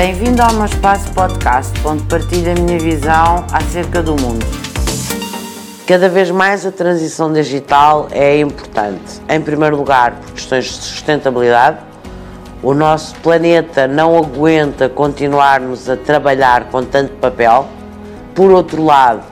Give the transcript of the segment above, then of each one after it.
Bem-vindo ao meu espaço podcast, onde partilho a minha visão acerca do mundo. Cada vez mais a transição digital é importante. Em primeiro lugar, por questões de sustentabilidade. O nosso planeta não aguenta continuarmos a trabalhar com tanto papel. Por outro lado,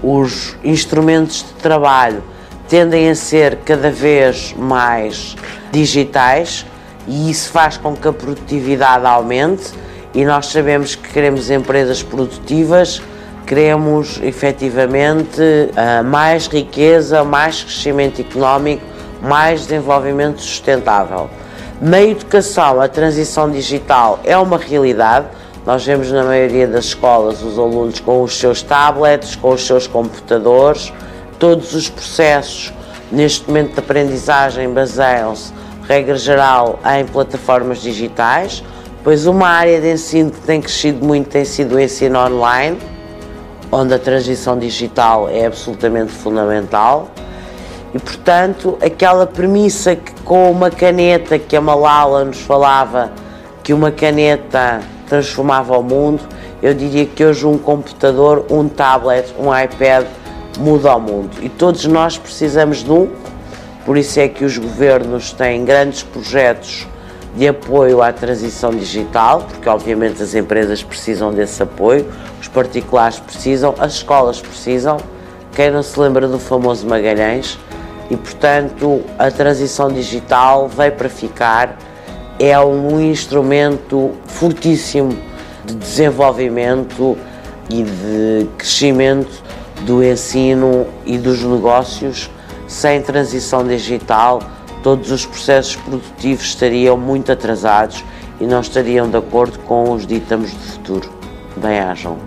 os instrumentos de trabalho tendem a ser cada vez mais digitais e isso faz com que a produtividade aumente e nós sabemos que queremos empresas produtivas, queremos efetivamente ah, mais riqueza, mais crescimento económico, mais desenvolvimento sustentável. Na educação, a transição digital é uma realidade. Nós vemos na maioria das escolas os alunos com os seus tablets, com os seus computadores, todos os processos neste momento de aprendizagem baseiam-se, regra geral, em plataformas digitais. Pois uma área de ensino que tem crescido muito tem sido o ensino online, onde a transição digital é absolutamente fundamental. E portanto, aquela premissa que com uma caneta que a Malala nos falava que uma caneta transformava o mundo, eu diria que hoje um computador, um tablet, um iPad muda o mundo. E todos nós precisamos de um, por isso é que os governos têm grandes projetos de apoio à transição digital, porque obviamente as empresas precisam desse apoio, os particulares precisam, as escolas precisam. Quem não se lembra do famoso Magalhães? E portanto, a transição digital veio para ficar, é um instrumento fortíssimo de desenvolvimento e de crescimento do ensino e dos negócios. Sem transição digital, todos os processos produtivos estariam muito atrasados e não estariam de acordo com os ditames do futuro. Bem-ajam.